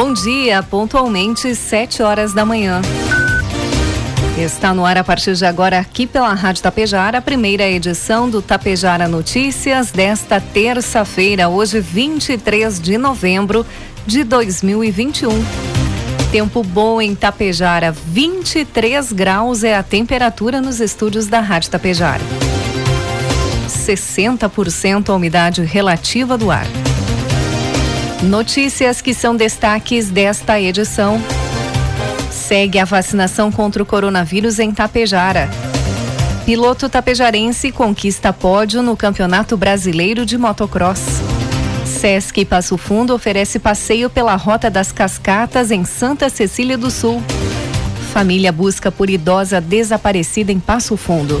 Bom dia, pontualmente 7 horas da manhã. Está no ar a partir de agora aqui pela Rádio Tapejara, a primeira edição do Tapejara Notícias desta terça-feira, hoje 23 de novembro de 2021. Tempo bom em Tapejara, 23 graus é a temperatura nos estúdios da Rádio Tapejara. 60% a umidade relativa do ar. Notícias que são destaques desta edição. Segue a vacinação contra o coronavírus em Tapejara. Piloto tapejarense conquista pódio no Campeonato Brasileiro de Motocross. Sesc Passo Fundo oferece passeio pela Rota das Cascatas em Santa Cecília do Sul. Família busca por idosa desaparecida em Passo Fundo.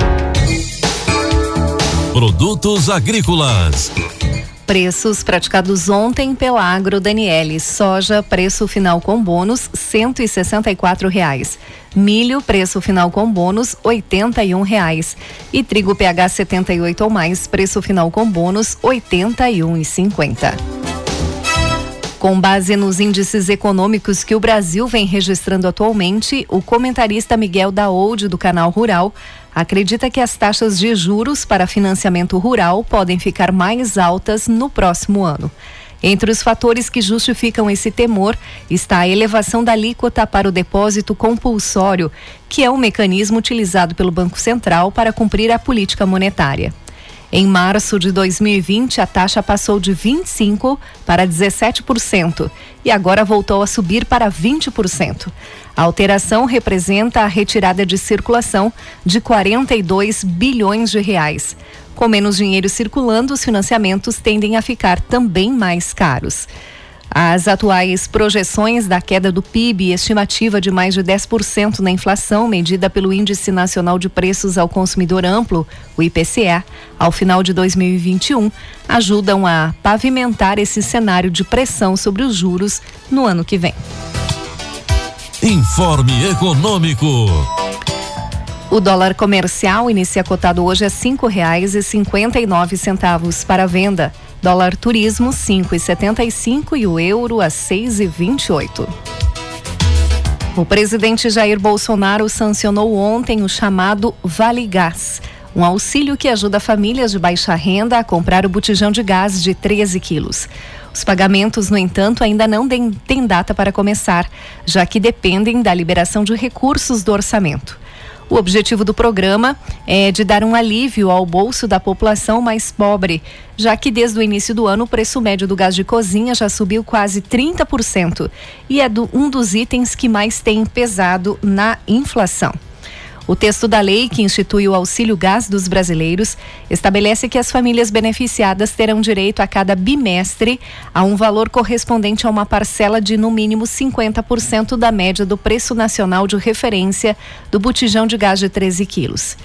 Produtos agrícolas. Preços praticados ontem pela Agro Daniele. Soja, preço final com bônus, cento e reais. Milho, preço final com bônus, oitenta e reais. E trigo PH 78 ou mais, preço final com bônus, oitenta e com base nos índices econômicos que o Brasil vem registrando atualmente, o comentarista Miguel Daoud, do canal Rural, acredita que as taxas de juros para financiamento rural podem ficar mais altas no próximo ano. Entre os fatores que justificam esse temor está a elevação da alíquota para o depósito compulsório, que é um mecanismo utilizado pelo Banco Central para cumprir a política monetária. Em março de 2020, a taxa passou de 25% para 17% e agora voltou a subir para 20%. A alteração representa a retirada de circulação de 42 bilhões de reais. Com menos dinheiro circulando, os financiamentos tendem a ficar também mais caros. As atuais projeções da queda do PIB e estimativa de mais de 10% na inflação, medida pelo Índice Nacional de Preços ao Consumidor Amplo, o IPCA, ao final de 2021, ajudam a pavimentar esse cenário de pressão sobre os juros no ano que vem. Informe Econômico. O dólar comercial inicia cotado hoje a cinco reais e cinquenta e nove centavos para venda. Dólar turismo cinco e setenta e cinco e o euro a seis e vinte e oito. O presidente Jair Bolsonaro sancionou ontem o chamado Vale Gás, um auxílio que ajuda famílias de baixa renda a comprar o botijão de gás de 13 quilos. Os pagamentos, no entanto, ainda não têm data para começar, já que dependem da liberação de recursos do orçamento. O objetivo do programa é de dar um alívio ao bolso da população mais pobre, já que desde o início do ano o preço médio do gás de cozinha já subiu quase 30% e é do, um dos itens que mais tem pesado na inflação. O texto da lei que institui o auxílio gás dos brasileiros estabelece que as famílias beneficiadas terão direito a cada bimestre a um valor correspondente a uma parcela de no mínimo 50% da média do preço nacional de referência do botijão de gás de 13 quilos.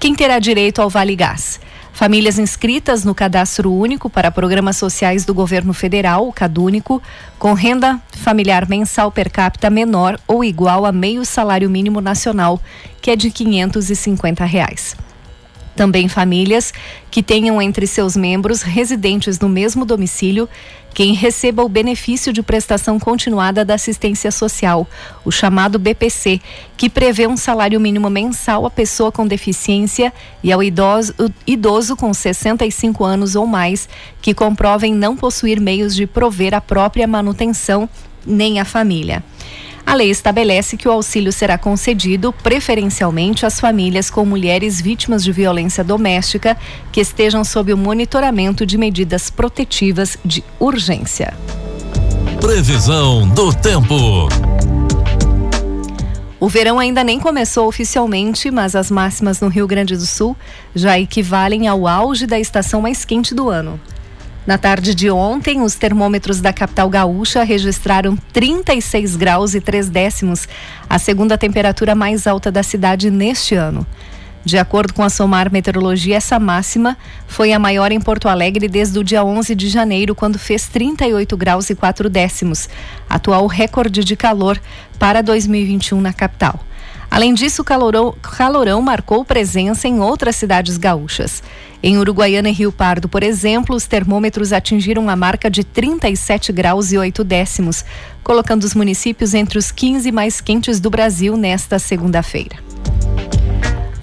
Quem terá direito ao Vale Gás? Famílias inscritas no Cadastro Único para Programas Sociais do Governo Federal, o CadÚnico, com renda familiar mensal per capita menor ou igual a meio salário mínimo nacional, que é de 550 reais. Também famílias que tenham entre seus membros residentes no mesmo domicílio quem receba o benefício de prestação continuada da assistência social, o chamado BPC, que prevê um salário mínimo mensal à pessoa com deficiência e ao idoso, idoso com 65 anos ou mais que comprovem não possuir meios de prover a própria manutenção nem a família. A lei estabelece que o auxílio será concedido preferencialmente às famílias com mulheres vítimas de violência doméstica que estejam sob o monitoramento de medidas protetivas de urgência. Previsão do tempo. O verão ainda nem começou oficialmente, mas as máximas no Rio Grande do Sul já equivalem ao auge da estação mais quente do ano. Na tarde de ontem, os termômetros da capital gaúcha registraram 36 graus e 3 décimos, a segunda temperatura mais alta da cidade neste ano. De acordo com a Somar Meteorologia, essa máxima foi a maior em Porto Alegre desde o dia 11 de janeiro, quando fez 38 graus e 4 décimos, atual recorde de calor para 2021 na capital. Além disso, o calorão, calorão marcou presença em outras cidades gaúchas. Em Uruguaiana e Rio Pardo, por exemplo, os termômetros atingiram a marca de 37 graus e 8 décimos, colocando os municípios entre os 15 mais quentes do Brasil nesta segunda-feira.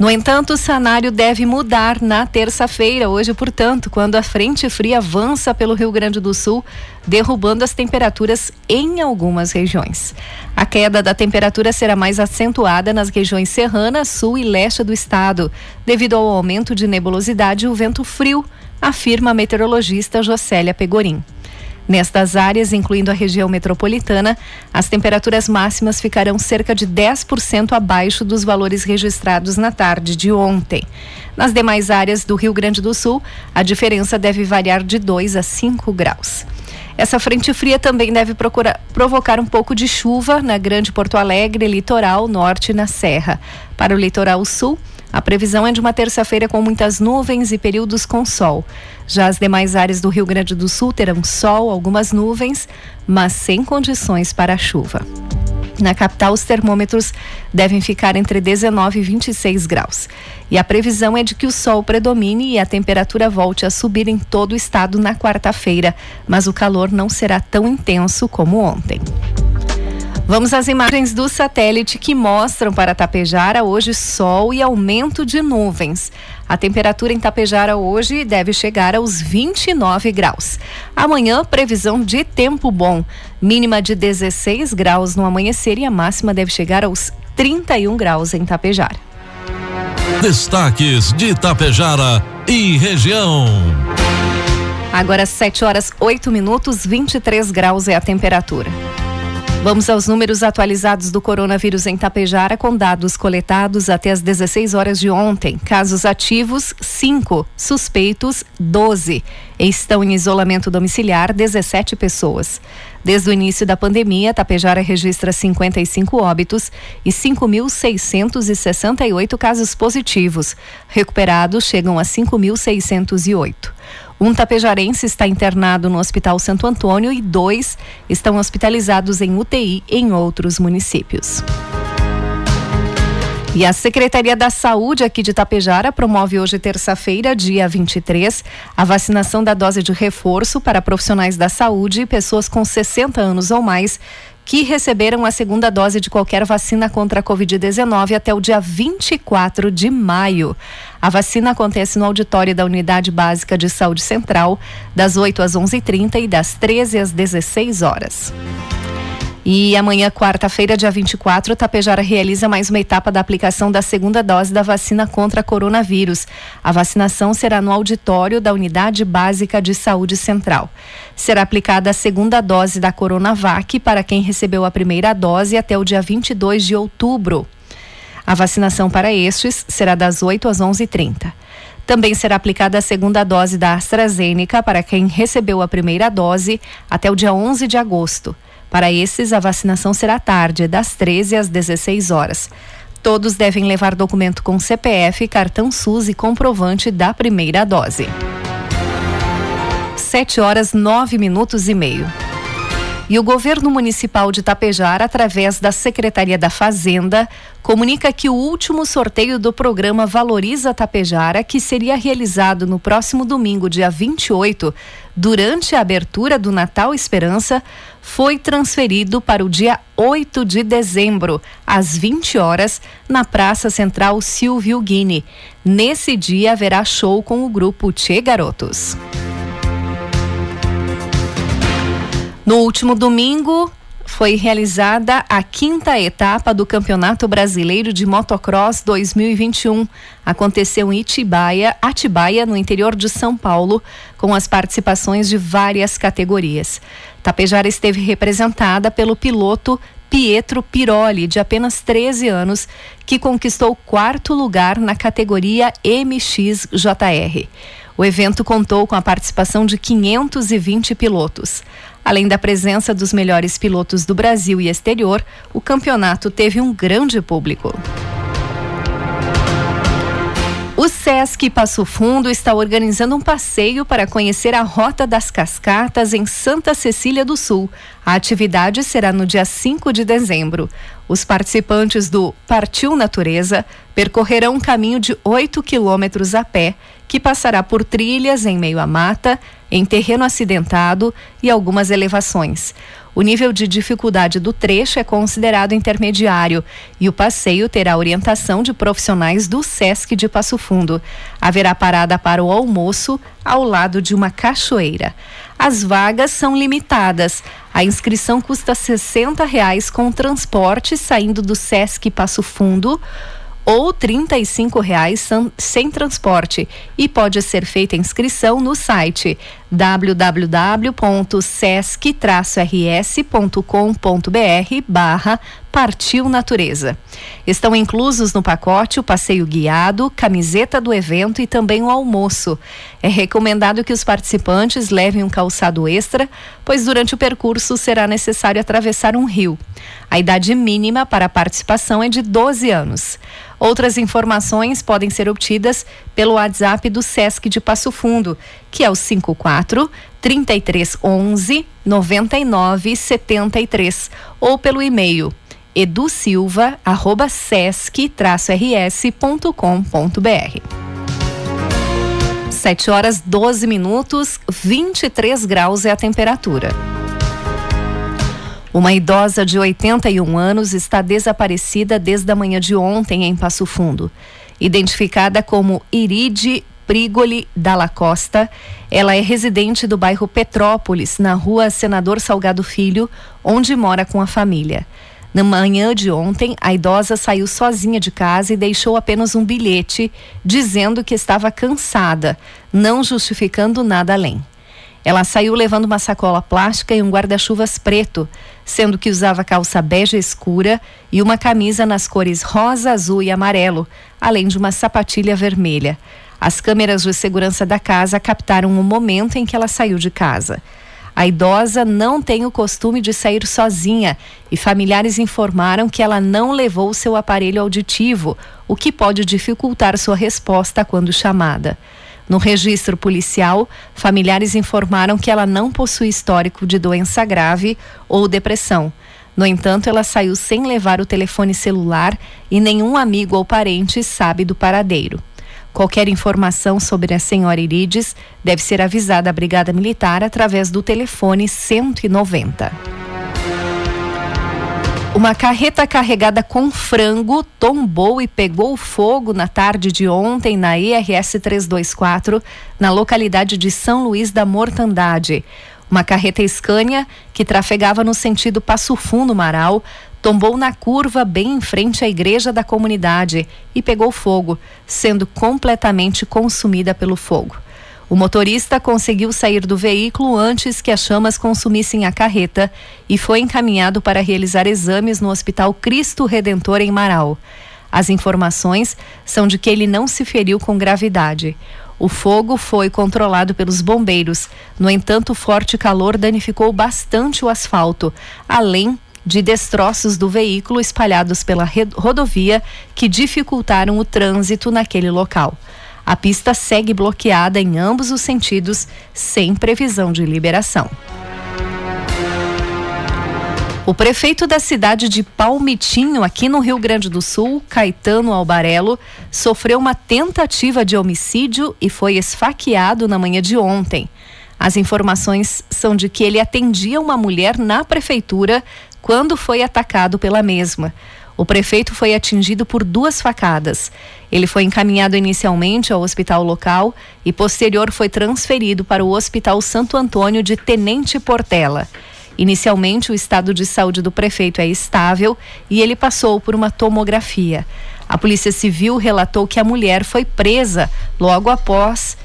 No entanto, o cenário deve mudar na terça-feira, hoje, portanto, quando a frente fria avança pelo Rio Grande do Sul, derrubando as temperaturas em algumas regiões. A queda da temperatura será mais acentuada nas regiões serrana, sul e leste do estado, devido ao aumento de nebulosidade e o vento frio, afirma a meteorologista Jocélia Pegorim. Nestas áreas, incluindo a região metropolitana, as temperaturas máximas ficarão cerca de 10% abaixo dos valores registrados na tarde de ontem. Nas demais áreas do Rio Grande do Sul, a diferença deve variar de 2 a 5 graus. Essa frente fria também deve procurar, provocar um pouco de chuva na Grande Porto Alegre, litoral norte e na Serra. Para o litoral sul, a previsão é de uma terça-feira com muitas nuvens e períodos com sol. Já as demais áreas do Rio Grande do Sul terão sol, algumas nuvens, mas sem condições para chuva. Na capital, os termômetros devem ficar entre 19 e 26 graus. E a previsão é de que o sol predomine e a temperatura volte a subir em todo o estado na quarta-feira, mas o calor não será tão intenso como ontem. Vamos às imagens do satélite que mostram para Tapejara hoje sol e aumento de nuvens. A temperatura em Tapejara hoje deve chegar aos 29 graus. Amanhã, previsão de tempo bom. Mínima de 16 graus no amanhecer e a máxima deve chegar aos 31 graus em Tapejara. Destaques de Tapejara e região. Agora 7 horas 8 minutos, 23 graus é a temperatura. Vamos aos números atualizados do coronavírus em Tapejara com dados coletados até as 16 horas de ontem. Casos ativos, 5. Suspeitos, 12. Estão em isolamento domiciliar 17 pessoas. Desde o início da pandemia, Tapejara registra 55 óbitos e 5.668 casos positivos. Recuperados chegam a 5.608. Um tapejarense está internado no Hospital Santo Antônio e dois estão hospitalizados em UTI em outros municípios. E a Secretaria da Saúde aqui de Tapejara promove hoje, terça-feira, dia 23, a vacinação da dose de reforço para profissionais da saúde e pessoas com 60 anos ou mais que receberam a segunda dose de qualquer vacina contra a Covid-19 até o dia 24 de maio. A vacina acontece no auditório da Unidade Básica de Saúde Central, das 8 às 11h30 e das 13 às 16 horas. E amanhã, quarta-feira, dia 24, Tapejara realiza mais uma etapa da aplicação da segunda dose da vacina contra coronavírus. A vacinação será no auditório da Unidade Básica de Saúde Central. Será aplicada a segunda dose da Coronavac para quem recebeu a primeira dose até o dia 22 de outubro. A vacinação para estes será das 8 às 11h30. Também será aplicada a segunda dose da AstraZeneca para quem recebeu a primeira dose até o dia 11 de agosto. Para esses, a vacinação será tarde, das 13 às 16 horas. Todos devem levar documento com CPF, cartão SUS e comprovante da primeira dose. 7 horas 9 minutos e meio. E o governo municipal de Tapejara, através da Secretaria da Fazenda, comunica que o último sorteio do programa Valoriza Tapejara, que seria realizado no próximo domingo, dia 28, durante a abertura do Natal Esperança, foi transferido para o dia 8 de dezembro, às 20 horas, na Praça Central Silvio Guini. Nesse dia haverá show com o grupo Tchê Garotos. No último domingo, foi realizada a quinta etapa do Campeonato Brasileiro de Motocross 2021. Aconteceu em Itibaia, Atibaia, no interior de São Paulo, com as participações de várias categorias. Tapejara esteve representada pelo piloto Pietro Piroli, de apenas 13 anos, que conquistou quarto lugar na categoria MXJR. O evento contou com a participação de 520 pilotos. Além da presença dos melhores pilotos do Brasil e exterior, o campeonato teve um grande público. O Sesc Passo Fundo está organizando um passeio para conhecer a Rota das Cascatas em Santa Cecília do Sul. A atividade será no dia 5 de dezembro. Os participantes do Partiu Natureza percorrerão um caminho de 8 quilômetros a pé, que passará por trilhas em meio à mata, em terreno acidentado e algumas elevações. O nível de dificuldade do trecho é considerado intermediário e o passeio terá orientação de profissionais do SESC de Passo Fundo. Haverá parada para o almoço ao lado de uma cachoeira. As vagas são limitadas. A inscrição custa 60 reais com transporte saindo do SESC Passo Fundo ou 35 reais sem transporte e pode ser feita inscrição no site www.sesc-rs.com.br barra Partiu Natureza. Estão inclusos no pacote o passeio guiado, camiseta do evento e também o almoço. É recomendado que os participantes levem um calçado extra, pois durante o percurso será necessário atravessar um rio. A idade mínima para a participação é de 12 anos. Outras informações podem ser obtidas pelo WhatsApp do SESC de Passo Fundo, que é o 54 3311 9973 ou pelo e-mail edusilva@sesc-rs.com.br. 7 horas 12 minutos, 23 graus é a temperatura. Uma idosa de 81 anos está desaparecida desde a manhã de ontem em Passo Fundo. Identificada como Iride Prigoli Dalla Costa. Ela é residente do bairro Petrópolis, na rua Senador Salgado Filho, onde mora com a família. Na manhã de ontem, a idosa saiu sozinha de casa e deixou apenas um bilhete dizendo que estava cansada, não justificando nada além. Ela saiu levando uma sacola plástica e um guarda-chuvas preto, sendo que usava calça bege escura e uma camisa nas cores rosa, azul e amarelo, além de uma sapatilha vermelha. As câmeras de segurança da casa captaram o momento em que ela saiu de casa. A idosa não tem o costume de sair sozinha e familiares informaram que ela não levou seu aparelho auditivo, o que pode dificultar sua resposta quando chamada. No registro policial, familiares informaram que ela não possui histórico de doença grave ou depressão. No entanto, ela saiu sem levar o telefone celular e nenhum amigo ou parente sabe do paradeiro. Qualquer informação sobre a senhora Irides deve ser avisada à Brigada Militar através do telefone 190. Uma carreta carregada com frango tombou e pegou fogo na tarde de ontem na IRS 324, na localidade de São Luís da Mortandade. Uma carreta Scania que trafegava no sentido Passo Fundo Maral tombou na curva bem em frente à igreja da comunidade e pegou fogo, sendo completamente consumida pelo fogo. O motorista conseguiu sair do veículo antes que as chamas consumissem a carreta e foi encaminhado para realizar exames no Hospital Cristo Redentor em Marau. As informações são de que ele não se feriu com gravidade. O fogo foi controlado pelos bombeiros. No entanto, o forte calor danificou bastante o asfalto, além de destroços do veículo espalhados pela rodovia que dificultaram o trânsito naquele local. A pista segue bloqueada em ambos os sentidos, sem previsão de liberação. O prefeito da cidade de Palmitinho, aqui no Rio Grande do Sul, Caetano Albarello, sofreu uma tentativa de homicídio e foi esfaqueado na manhã de ontem. As informações são de que ele atendia uma mulher na prefeitura quando foi atacado pela mesma. O prefeito foi atingido por duas facadas. Ele foi encaminhado inicialmente ao hospital local e posterior foi transferido para o Hospital Santo Antônio de Tenente Portela. Inicialmente, o estado de saúde do prefeito é estável e ele passou por uma tomografia. A Polícia Civil relatou que a mulher foi presa logo após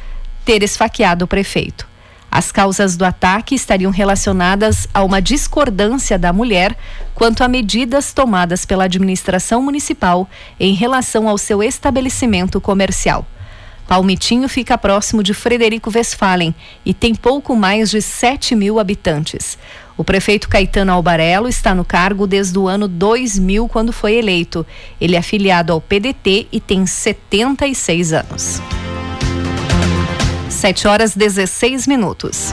ter esfaqueado o prefeito. As causas do ataque estariam relacionadas a uma discordância da mulher quanto a medidas tomadas pela administração municipal em relação ao seu estabelecimento comercial. Palmitinho fica próximo de Frederico Westphalen e tem pouco mais de 7 mil habitantes. O prefeito Caetano Albarello está no cargo desde o ano 2000, quando foi eleito. Ele é afiliado ao PDT e tem 76 anos. 7 horas 16 minutos.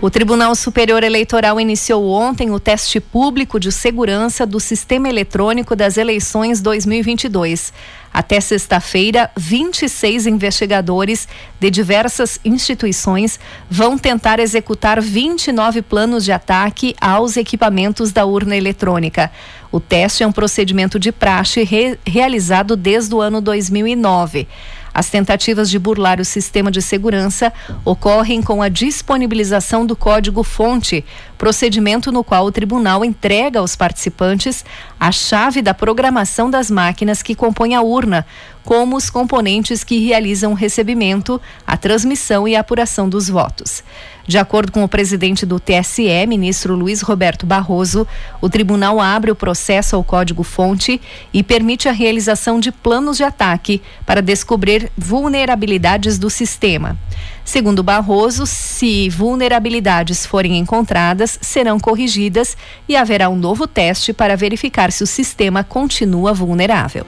O Tribunal Superior Eleitoral iniciou ontem o teste público de segurança do sistema eletrônico das eleições 2022. Até sexta-feira, 26 investigadores de diversas instituições vão tentar executar 29 planos de ataque aos equipamentos da urna eletrônica. O teste é um procedimento de praxe re realizado desde o ano 2009. As tentativas de burlar o sistema de segurança ocorrem com a disponibilização do código-fonte, procedimento no qual o tribunal entrega aos participantes a chave da programação das máquinas que compõem a urna, como os componentes que realizam o recebimento, a transmissão e a apuração dos votos. De acordo com o presidente do TSE, ministro Luiz Roberto Barroso, o tribunal abre o processo ao código-fonte e permite a realização de planos de ataque para descobrir vulnerabilidades do sistema. Segundo Barroso, se vulnerabilidades forem encontradas, serão corrigidas e haverá um novo teste para verificar se o sistema continua vulnerável.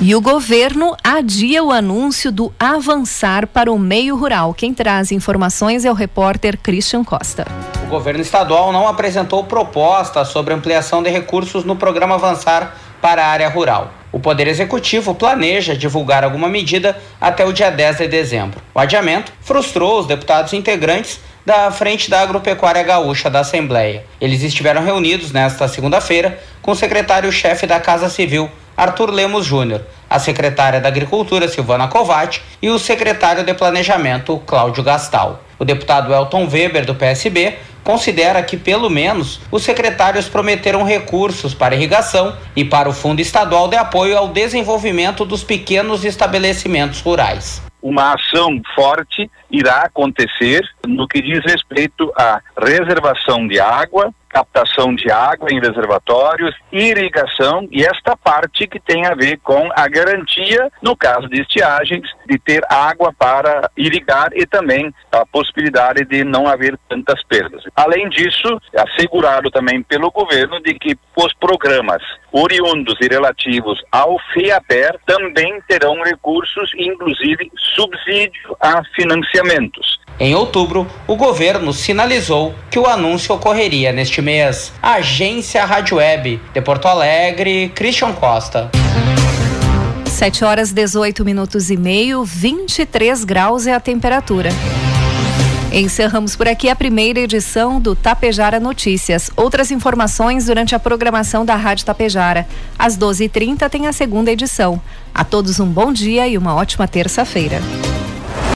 E o governo adia o anúncio do avançar para o meio rural. Quem traz informações é o repórter Christian Costa. O governo estadual não apresentou proposta sobre ampliação de recursos no programa Avançar para a área rural. O Poder Executivo planeja divulgar alguma medida até o dia 10 de dezembro. O adiamento frustrou os deputados integrantes da Frente da Agropecuária Gaúcha da Assembleia. Eles estiveram reunidos nesta segunda-feira com o secretário-chefe da Casa Civil, Arthur Lemos Júnior, a secretária da Agricultura, Silvana Covatti, e o secretário de Planejamento, Cláudio Gastal. O deputado Elton Weber, do PSB, considera que, pelo menos, os secretários prometeram recursos para irrigação e para o Fundo Estadual de Apoio ao Desenvolvimento dos Pequenos Estabelecimentos Rurais uma ação forte irá acontecer no que diz respeito à reservação de água, captação de água em reservatórios, irrigação e esta parte que tem a ver com a garantia, no caso de estiagens, de ter água para irrigar e também a possibilidade de não haver tantas perdas. Além disso, assegurado também pelo governo de que os programas oriundos e relativos ao FEAPER também terão recursos, inclusive subsídio a financiamentos. Em outubro, o governo sinalizou que o anúncio ocorreria neste mês. Agência Rádio Web, de Porto Alegre, Christian Costa. 7 horas 18 minutos e meio, 23 graus é a temperatura. Encerramos por aqui a primeira edição do Tapejara Notícias. Outras informações durante a programação da Rádio Tapejara. Às 12h30 tem a segunda edição. A todos um bom dia e uma ótima terça-feira.